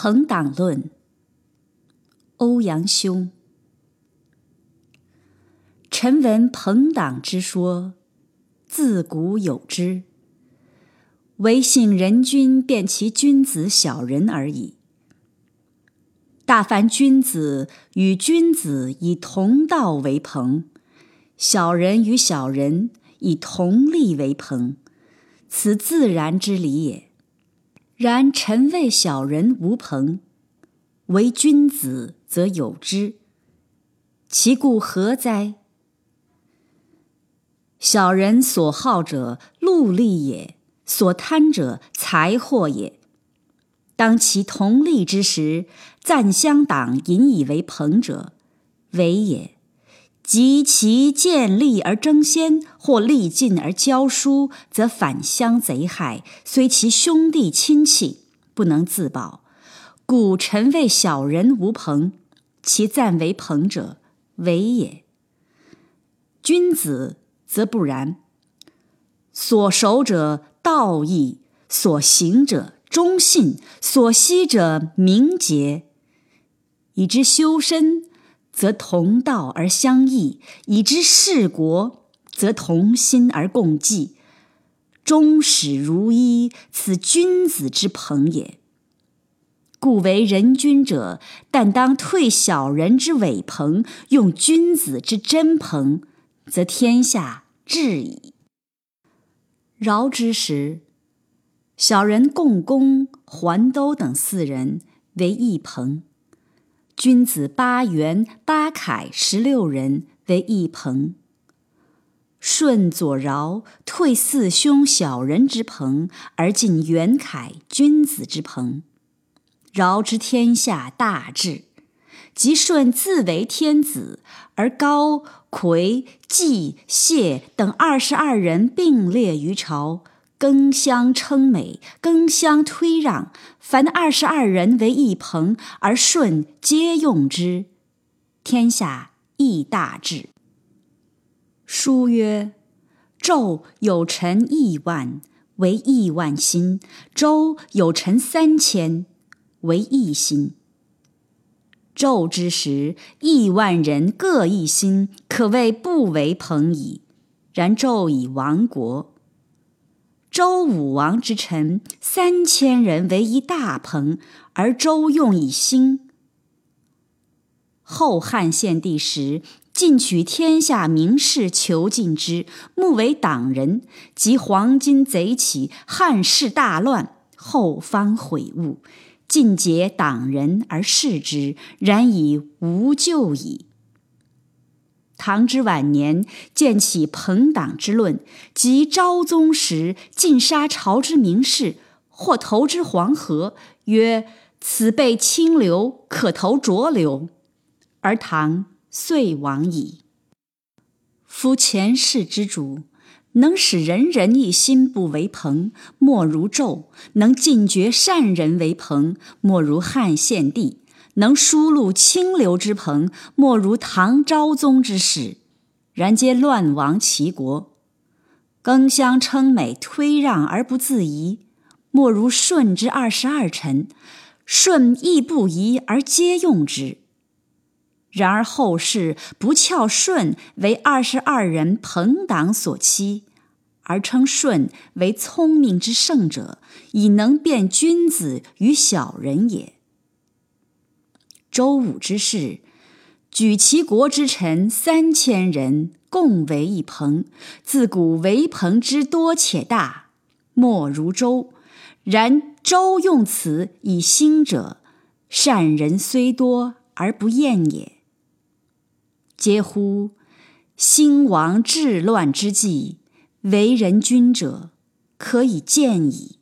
朋党论，欧阳修。臣闻朋党之说，自古有之，唯幸人君辨其君子小人而已。大凡君子与君子以同道为朋，小人与小人以同利为朋，此自然之理也。然臣谓小人无朋，唯君子则有之，其故何哉？小人所好者禄利也，所贪者财货也。当其同利之时，暂相党引以为朋者，为也；及其见利而争先，或利尽而骄疏，则反相贼害，虽其兄弟亲戚，不能自保。故臣谓小人无朋，其暂为朋者，为也。君子则不然，所守者道义，所行者。忠信所惜者明节，以之修身，则同道而相益；以之事国，则同心而共济。终始如一，此君子之朋也。故为人君者，但当退小人之伪朋，用君子之真朋，则天下治矣。尧之时。小人共工、桓都等四人为一朋，君子八元、八凯十六人为一朋。舜左尧退四兄小人之朋，而进元凯君子之朋，尧之天下大治。即舜自为天子，而高、魁、季、谢等二十二人并列于朝。更相称美，更相推让。凡二十二人为一朋，而顺皆用之，天下亦大治。书曰：“纣有臣亿万，为亿万心；周有臣三千，为一心。纣之时，亿万人各一心，可谓不为朋矣。然纣已亡国。”周武王之臣三千人为一大朋，而周用以兴。后汉献帝时，尽取天下名士囚禁之，目为党人。及黄巾贼起，汉室大乱，后方悔悟，尽解党人而释之，然已无救矣。唐之晚年，建起朋党之论，及昭宗时，尽杀朝之名士，或投之黄河，曰：“此辈清流，可投浊流。”而唐遂亡矣。夫前世之主，能使人人一心不为朋，莫如纣；能尽绝善人为朋，莫如汉献帝。能疏路清流之朋，莫如唐昭宗之始；然皆乱亡齐国。更相称美，推让而不自疑，莫如舜之二十二臣。舜亦不疑而皆用之。然而后世不翘舜为二十二人朋党所欺，而称舜为聪明之圣者，以能辨君子与小人也。周武之士，举其国之臣三千人，共为一朋。自古为朋之多且大，莫如周。然周用此以兴者，善人虽多而不厌也。嗟乎！兴亡治乱之际，为人君者，可以见矣。